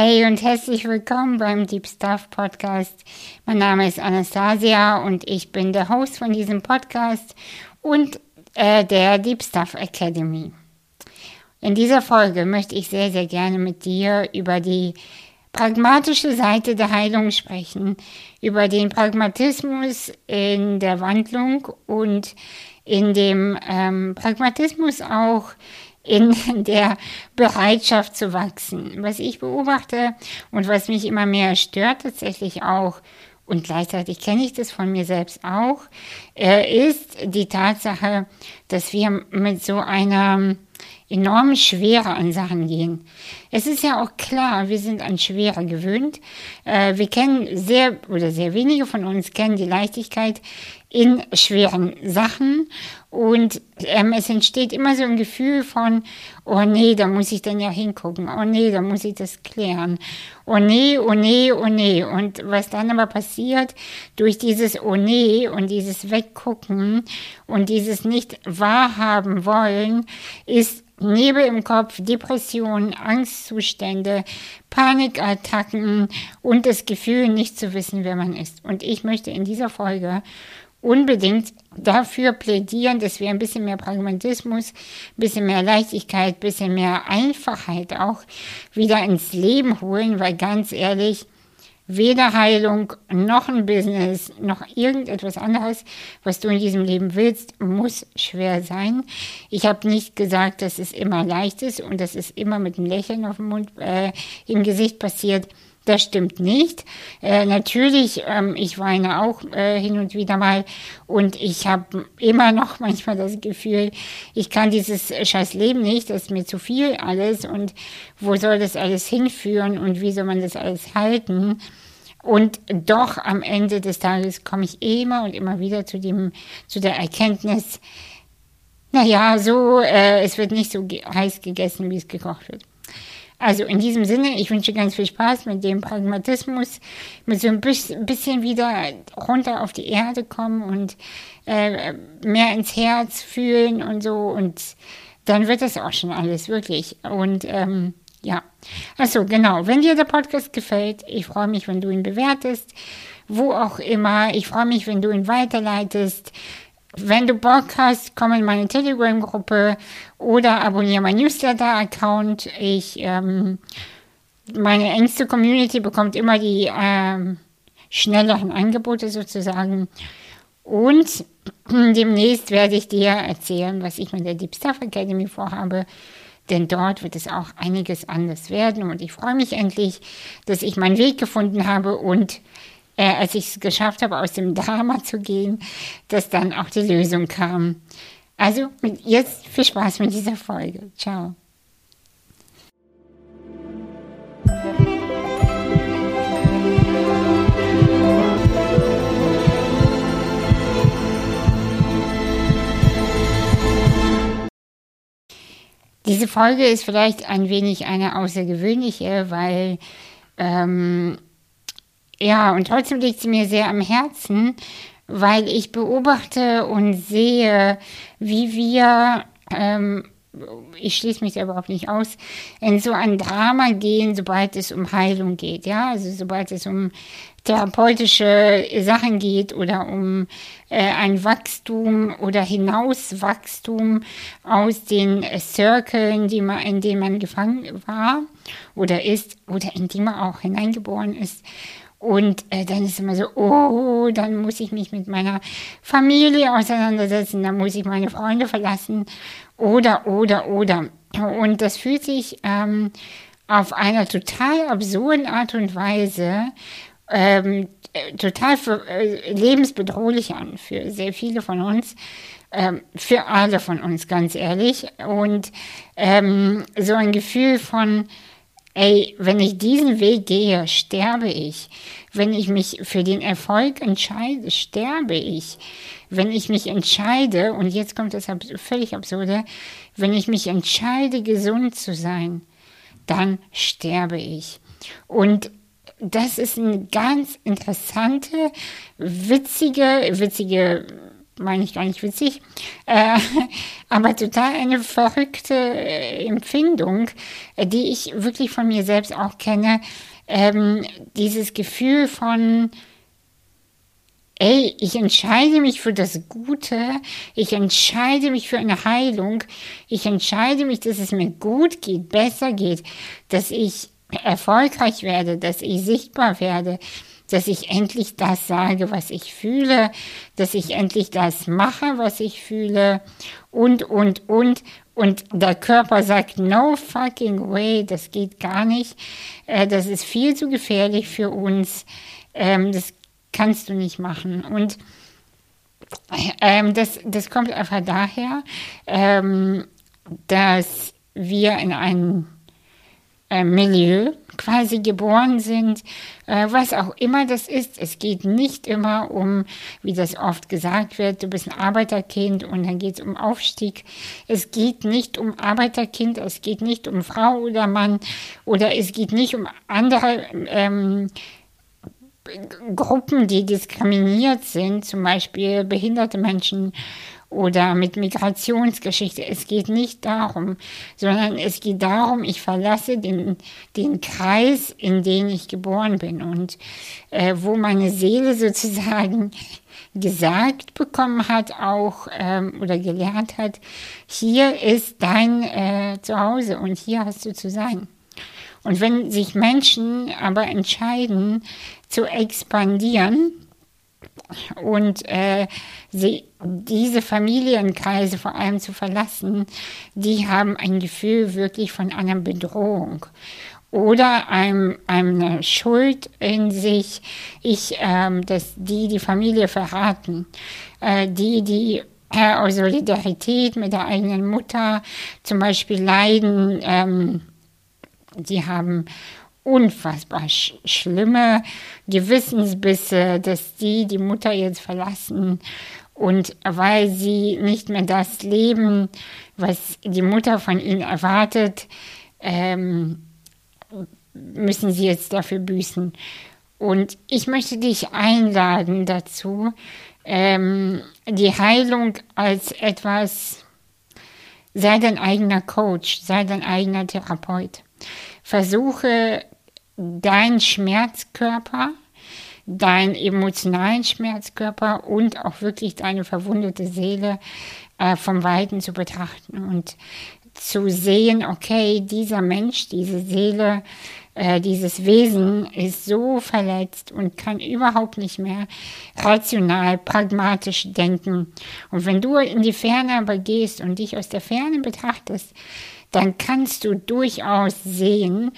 Hey und herzlich willkommen beim Deep Stuff Podcast. Mein Name ist Anastasia und ich bin der Host von diesem Podcast und äh, der Deep Stuff Academy. In dieser Folge möchte ich sehr, sehr gerne mit dir über die pragmatische Seite der Heilung sprechen, über den Pragmatismus in der Wandlung und in dem ähm, Pragmatismus auch in der Bereitschaft zu wachsen. Was ich beobachte und was mich immer mehr stört tatsächlich auch, und gleichzeitig kenne ich das von mir selbst auch, äh, ist die Tatsache, dass wir mit so einer enorme Schwere an Sachen gehen. Es ist ja auch klar, wir sind an Schwere gewöhnt. Äh, wir kennen sehr oder sehr wenige von uns kennen die Leichtigkeit in schweren Sachen und ähm, es entsteht immer so ein Gefühl von, oh nee, da muss ich dann ja hingucken, oh nee, da muss ich das klären, oh nee, oh nee, oh nee. Und was dann aber passiert, durch dieses oh nee und dieses Weggucken und dieses nicht wahrhaben wollen, ist Nebel im Kopf, Depressionen, Angstzustände, Panikattacken und das Gefühl, nicht zu wissen, wer man ist. Und ich möchte in dieser Folge unbedingt dafür plädieren, dass wir ein bisschen mehr Pragmatismus, ein bisschen mehr Leichtigkeit, ein bisschen mehr Einfachheit auch wieder ins Leben holen, weil ganz ehrlich, weder Heilung noch ein Business noch irgendetwas anderes, was du in diesem Leben willst, muss schwer sein. Ich habe nicht gesagt, dass es immer leicht ist und dass es immer mit einem Lächeln auf dem Mund, äh, im Gesicht passiert. Das stimmt nicht. Äh, natürlich, ähm, ich weine auch äh, hin und wieder mal und ich habe immer noch manchmal das Gefühl, ich kann dieses scheiß Leben nicht, das ist mir zu viel alles und wo soll das alles hinführen und wie soll man das alles halten? Und doch am Ende des Tages komme ich immer und immer wieder zu dem, zu der Erkenntnis, naja, so, äh, es wird nicht so heiß gegessen, wie es gekocht wird. Also in diesem Sinne, ich wünsche ganz viel Spaß mit dem Pragmatismus, mit so ein bisschen wieder runter auf die Erde kommen und äh, mehr ins Herz fühlen und so. Und dann wird das auch schon alles, wirklich. Und ähm, ja, also genau, wenn dir der Podcast gefällt, ich freue mich, wenn du ihn bewertest, wo auch immer. Ich freue mich, wenn du ihn weiterleitest. Wenn du Bock hast, komm in meine Telegram-Gruppe oder abonniere meinen Newsletter-Account. Ich, ähm, meine engste Community bekommt immer die ähm, schnelleren Angebote sozusagen. Und demnächst werde ich dir erzählen, was ich mit der Deep Stuff Academy vorhabe. Denn dort wird es auch einiges anders werden. Und ich freue mich endlich, dass ich meinen Weg gefunden habe und äh, als ich es geschafft habe, aus dem Drama zu gehen, dass dann auch die Lösung kam. Also jetzt viel Spaß mit dieser Folge. Ciao. Diese Folge ist vielleicht ein wenig eine außergewöhnliche, weil ähm, ja, und trotzdem liegt sie mir sehr am Herzen, weil ich beobachte und sehe, wie wir, ähm, ich schließe mich da überhaupt nicht aus, in so ein Drama gehen, sobald es um Heilung geht, ja, also sobald es um therapeutische Sachen geht oder um äh, ein Wachstum oder Hinauswachstum aus den Circles, die man, in denen man gefangen war oder ist oder in die man auch hineingeboren ist. Und äh, dann ist immer so, oh, dann muss ich mich mit meiner Familie auseinandersetzen, dann muss ich meine Freunde verlassen oder, oder, oder. Und das fühlt sich ähm, auf einer total absurden Art und Weise ähm, total für, äh, lebensbedrohlich an für sehr viele von uns. Ähm, für alle von uns, ganz ehrlich. Und ähm, so ein Gefühl von, ey, wenn ich diesen Weg gehe, sterbe ich. Wenn ich mich für den Erfolg entscheide, sterbe ich. Wenn ich mich entscheide, und jetzt kommt das völlig absurde, wenn ich mich entscheide, gesund zu sein, dann sterbe ich. Und das ist eine ganz interessante, witzige, witzige meine ich gar nicht witzig, äh, aber total eine verrückte äh, Empfindung, äh, die ich wirklich von mir selbst auch kenne. Ähm, dieses Gefühl von, ey, ich entscheide mich für das Gute, ich entscheide mich für eine Heilung, ich entscheide mich, dass es mir gut geht, besser geht, dass ich erfolgreich werde, dass ich sichtbar werde, dass ich endlich das sage, was ich fühle, dass ich endlich das mache, was ich fühle und, und, und. Und der Körper sagt, no fucking way, das geht gar nicht. Äh, das ist viel zu gefährlich für uns. Ähm, das kannst du nicht machen. Und ähm, das, das kommt einfach daher, ähm, dass wir in einem äh, Milieu quasi geboren sind, äh, was auch immer das ist. Es geht nicht immer um, wie das oft gesagt wird, du bist ein Arbeiterkind und dann geht es um Aufstieg. Es geht nicht um Arbeiterkind, es geht nicht um Frau oder Mann oder es geht nicht um andere ähm, Gruppen, die diskriminiert sind, zum Beispiel behinderte Menschen oder mit Migrationsgeschichte. Es geht nicht darum, sondern es geht darum, ich verlasse den, den Kreis, in den ich geboren bin und äh, wo meine Seele sozusagen gesagt bekommen hat, auch ähm, oder gelernt hat, hier ist dein äh, Zuhause und hier hast du zu sein. Und wenn sich Menschen aber entscheiden zu expandieren, und äh, sie, diese Familienkreise vor allem zu verlassen, die haben ein Gefühl wirklich von einer Bedrohung oder einem, eine Schuld in sich, ich, ähm, dass die die Familie verraten, äh, die, die äh, aus Solidarität mit der eigenen Mutter zum Beispiel leiden, ähm, die haben unfassbar sch schlimme Gewissensbisse, dass die die Mutter jetzt verlassen und weil sie nicht mehr das leben, was die Mutter von ihnen erwartet, ähm, müssen sie jetzt dafür büßen. Und ich möchte dich einladen dazu, ähm, die Heilung als etwas, sei dein eigener Coach, sei dein eigener Therapeut. Versuche dein Schmerzkörper, deinen emotionalen Schmerzkörper und auch wirklich deine verwundete Seele äh, vom Weiten zu betrachten und zu sehen, okay, dieser Mensch, diese Seele, äh, dieses Wesen ist so verletzt und kann überhaupt nicht mehr rational, pragmatisch denken. Und wenn du in die Ferne aber gehst und dich aus der Ferne betrachtest, dann kannst du durchaus sehen,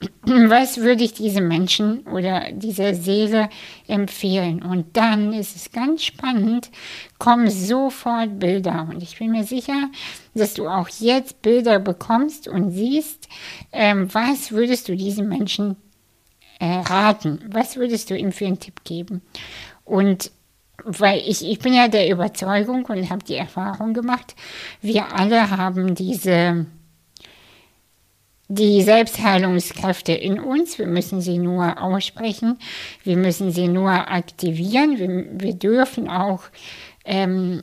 was würde ich diesem Menschen oder dieser Seele empfehlen? Und dann ist es ganz spannend, kommen sofort Bilder. Und ich bin mir sicher, dass du auch jetzt Bilder bekommst und siehst, ähm, was würdest du diesem Menschen äh, raten? Was würdest du ihm für einen Tipp geben? Und weil ich, ich bin ja der Überzeugung und habe die Erfahrung gemacht, wir alle haben diese die Selbstheilungskräfte in uns. Wir müssen sie nur aussprechen. Wir müssen sie nur aktivieren. Wir, wir dürfen auch ähm,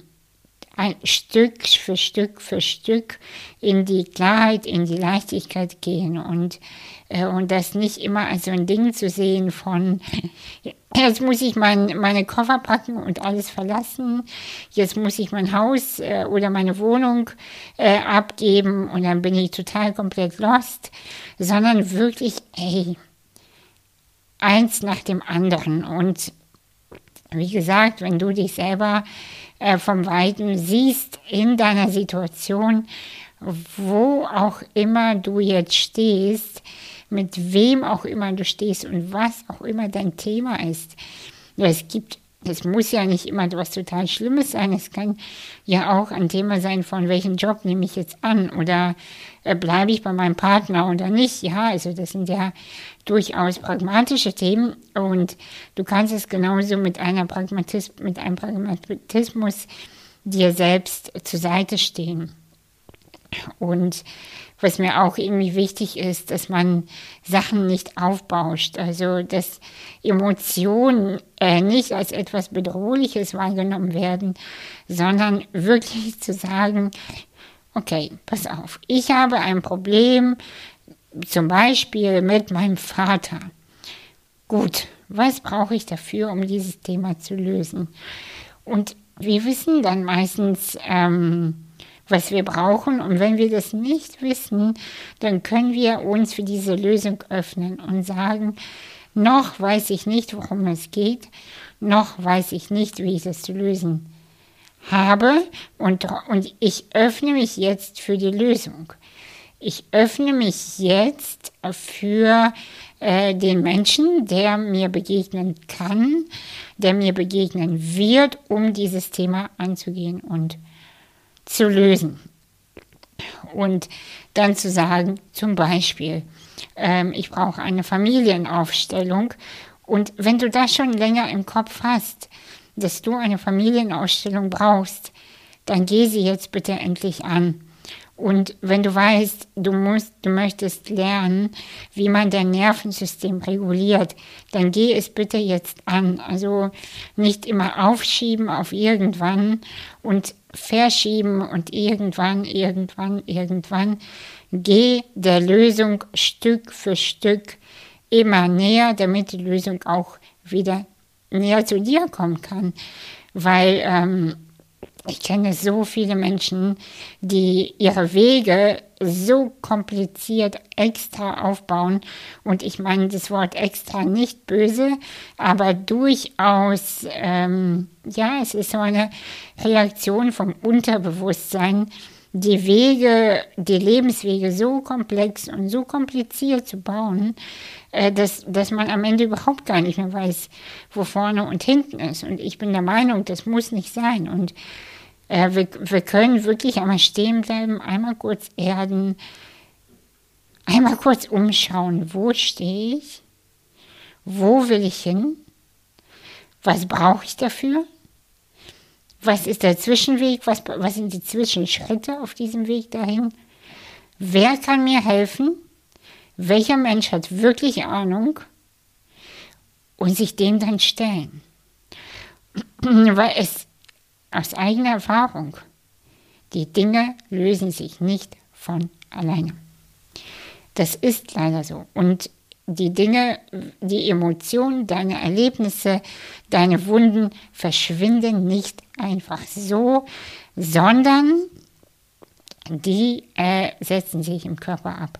ein Stück für Stück für Stück in die Klarheit, in die Leichtigkeit gehen und, äh, und das nicht immer als so ein Ding zu sehen von, jetzt muss ich mein, meine Koffer packen und alles verlassen, jetzt muss ich mein Haus äh, oder meine Wohnung äh, abgeben und dann bin ich total komplett lost, sondern wirklich, ey, eins nach dem anderen. Und wie gesagt, wenn du dich selber äh, vom Weiten siehst in deiner Situation, wo auch immer du jetzt stehst, mit wem auch immer du stehst und was auch immer dein Thema ist. Es gibt es muss ja nicht immer etwas total Schlimmes sein. Es kann ja auch ein Thema sein, von welchem Job nehme ich jetzt an oder äh, bleibe ich bei meinem Partner oder nicht. Ja, also das sind ja durchaus pragmatische Themen und du kannst es genauso mit, einer Pragmatis mit einem Pragmatismus dir selbst zur Seite stehen. Und was mir auch irgendwie wichtig ist, dass man Sachen nicht aufbauscht. Also, dass Emotionen äh, nicht als etwas Bedrohliches wahrgenommen werden, sondern wirklich zu sagen, okay, pass auf, ich habe ein Problem, zum Beispiel mit meinem Vater. Gut, was brauche ich dafür, um dieses Thema zu lösen? Und wir wissen dann meistens, ähm, was wir brauchen. Und wenn wir das nicht wissen, dann können wir uns für diese Lösung öffnen und sagen, noch weiß ich nicht, worum es geht, noch weiß ich nicht, wie ich das zu lösen habe und, und ich öffne mich jetzt für die Lösung. Ich öffne mich jetzt für äh, den Menschen, der mir begegnen kann, der mir begegnen wird, um dieses Thema anzugehen und zu lösen. Und dann zu sagen, zum Beispiel, ähm, ich brauche eine Familienaufstellung. Und wenn du das schon länger im Kopf hast, dass du eine Familienausstellung brauchst, dann geh sie jetzt bitte endlich an. Und wenn du weißt, du musst, du möchtest lernen, wie man dein Nervensystem reguliert, dann geh es bitte jetzt an. Also nicht immer aufschieben auf irgendwann und verschieben und irgendwann, irgendwann, irgendwann. Geh der Lösung Stück für Stück immer näher, damit die Lösung auch wieder näher zu dir kommen kann. Weil ähm, ich kenne so viele Menschen, die ihre Wege so kompliziert extra aufbauen. Und ich meine das Wort extra nicht böse, aber durchaus, ähm, ja, es ist so eine Reaktion vom Unterbewusstsein, die Wege, die Lebenswege so komplex und so kompliziert zu bauen, äh, dass, dass man am Ende überhaupt gar nicht mehr weiß, wo vorne und hinten ist. Und ich bin der Meinung, das muss nicht sein. Und äh, wir, wir können wirklich einmal stehen bleiben, einmal kurz erden, einmal kurz umschauen, wo stehe ich, wo will ich hin, was brauche ich dafür was ist der Zwischenweg? Was, was sind die Zwischenschritte auf diesem Weg dahin? Wer kann mir helfen? Welcher Mensch hat wirklich Ahnung? Und sich dem dann stellen. Weil es aus eigener Erfahrung, die Dinge lösen sich nicht von alleine. Das ist leider so. Und die Dinge, die Emotionen, deine Erlebnisse, deine Wunden verschwinden nicht einfach so, sondern die äh, setzen sich im Körper ab.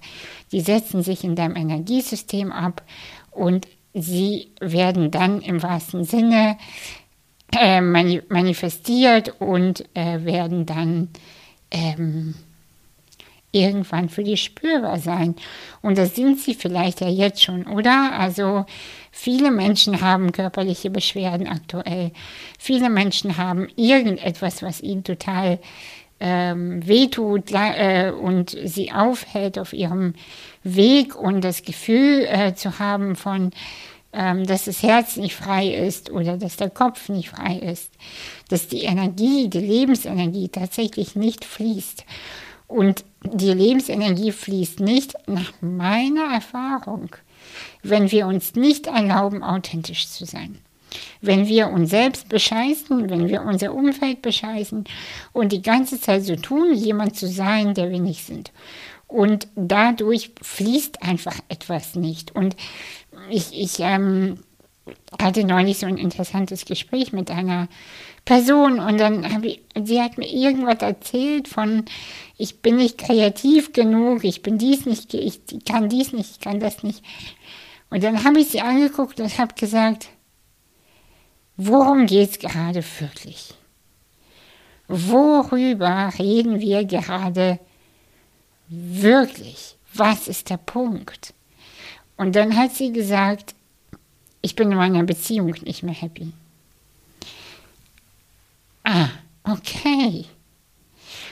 Die setzen sich in deinem Energiesystem ab und sie werden dann im wahrsten Sinne äh, manifestiert und äh, werden dann ähm, irgendwann für dich spürbar sein. Und das sind sie vielleicht ja jetzt schon, oder? Also viele Menschen haben körperliche Beschwerden aktuell. Viele Menschen haben irgendetwas, was ihnen total ähm, wehtut äh, und sie aufhält auf ihrem Weg und das Gefühl äh, zu haben von, ähm, dass das Herz nicht frei ist oder dass der Kopf nicht frei ist, dass die Energie, die Lebensenergie tatsächlich nicht fließt. Und die Lebensenergie fließt nicht nach meiner Erfahrung, wenn wir uns nicht erlauben, authentisch zu sein. Wenn wir uns selbst bescheißen, wenn wir unser Umfeld bescheißen und die ganze Zeit so tun, jemand zu sein, der wir nicht sind. Und dadurch fließt einfach etwas nicht. Und ich, ich ähm, hatte neulich so ein interessantes Gespräch mit einer Person und dann habe ich, sie hat mir irgendwas erzählt von, ich bin nicht kreativ genug, ich bin dies nicht, ich kann dies nicht, ich kann das nicht. Und dann habe ich sie angeguckt und habe gesagt, worum geht es gerade wirklich? Worüber reden wir gerade wirklich? Was ist der Punkt? Und dann hat sie gesagt, ich bin in meiner Beziehung nicht mehr happy. Ah, okay.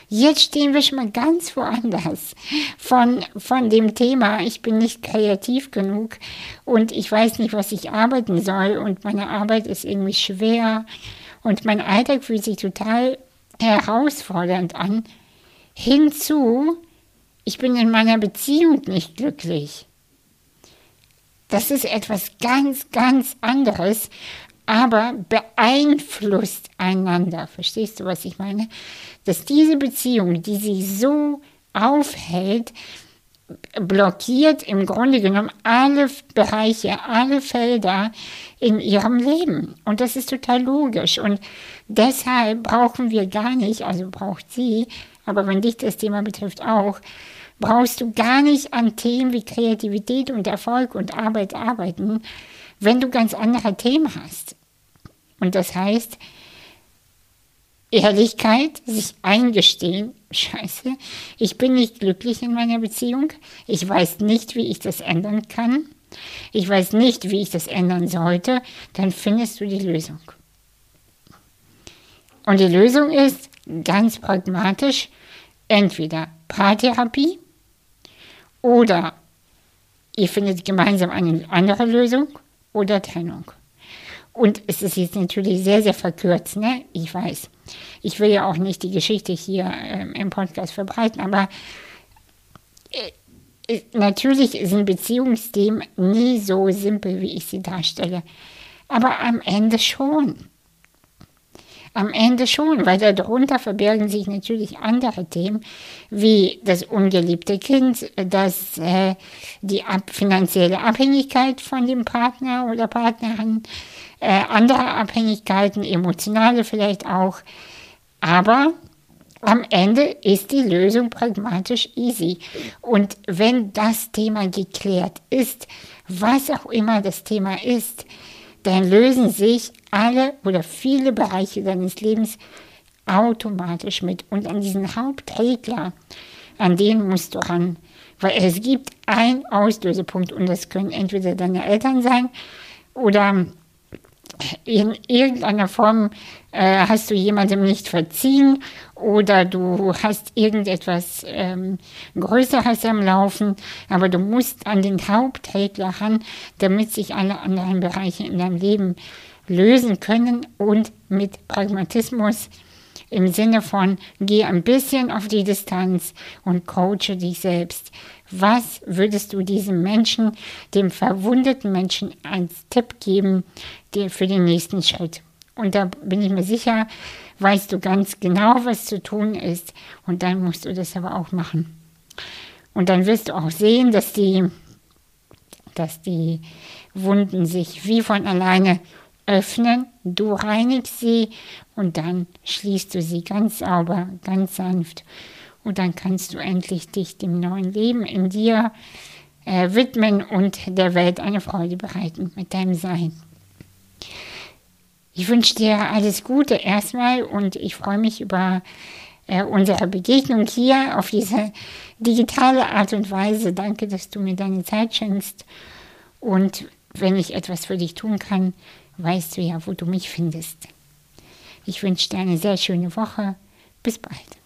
Jetzt stehen wir schon mal ganz woanders von, von dem Thema, ich bin nicht kreativ genug und ich weiß nicht, was ich arbeiten soll und meine Arbeit ist irgendwie schwer und mein Alltag fühlt sich total herausfordernd an, hinzu, ich bin in meiner Beziehung nicht glücklich. Das ist etwas ganz, ganz anderes, aber beeinflusst einander. Verstehst du, was ich meine? Dass diese Beziehung, die sie so aufhält, blockiert im Grunde genommen alle Bereiche, alle Felder in ihrem Leben. Und das ist total logisch. Und deshalb brauchen wir gar nicht, also braucht sie, aber wenn dich das Thema betrifft auch, brauchst du gar nicht an Themen wie Kreativität und Erfolg und Arbeit arbeiten, wenn du ganz andere Themen hast. Und das heißt, Ehrlichkeit, sich eingestehen, scheiße, ich bin nicht glücklich in meiner Beziehung, ich weiß nicht, wie ich das ändern kann, ich weiß nicht, wie ich das ändern sollte, dann findest du die Lösung. Und die Lösung ist ganz pragmatisch, entweder Paartherapie oder ihr findet gemeinsam eine andere Lösung oder Trennung. Und es ist jetzt natürlich sehr, sehr verkürzt, ne? Ich weiß. Ich will ja auch nicht die Geschichte hier ähm, im Podcast verbreiten, aber äh, äh, natürlich sind Beziehungsthemen nie so simpel, wie ich sie darstelle. Aber am Ende schon. Am Ende schon, weil darunter verbergen sich natürlich andere Themen, wie das ungeliebte Kind, das, äh, die ab, finanzielle Abhängigkeit von dem Partner oder Partnerin, äh, andere Abhängigkeiten, emotionale vielleicht auch. Aber am Ende ist die Lösung pragmatisch easy. Und wenn das Thema geklärt ist, was auch immer das Thema ist, dann lösen sich alle oder viele Bereiche deines Lebens automatisch mit. Und an diesen Hauptregler, an den musst du ran. Weil es gibt einen Auslösepunkt und das können entweder deine Eltern sein oder in irgendeiner Form äh, hast du jemandem nicht verziehen oder du hast irgendetwas ähm, Größeres am Laufen, aber du musst an den Hauptregler ran, damit sich alle anderen Bereiche in deinem Leben lösen können und mit Pragmatismus im Sinne von, geh ein bisschen auf die Distanz und coache dich selbst. Was würdest du diesem Menschen, dem verwundeten Menschen, als Tipp geben für den nächsten Schritt? Und da bin ich mir sicher, weißt du ganz genau, was zu tun ist. Und dann musst du das aber auch machen. Und dann wirst du auch sehen, dass die, dass die Wunden sich wie von alleine öffnen, du reinigst sie und dann schließt du sie ganz sauber, ganz sanft. Und dann kannst du endlich dich dem neuen Leben in dir äh, widmen und der Welt eine Freude bereiten mit deinem Sein. Ich wünsche dir alles Gute erstmal und ich freue mich über äh, unsere Begegnung hier auf diese digitale Art und Weise. Danke, dass du mir deine Zeit schenkst. Und wenn ich etwas für dich tun kann, weißt du ja, wo du mich findest. Ich wünsche dir eine sehr schöne Woche. Bis bald.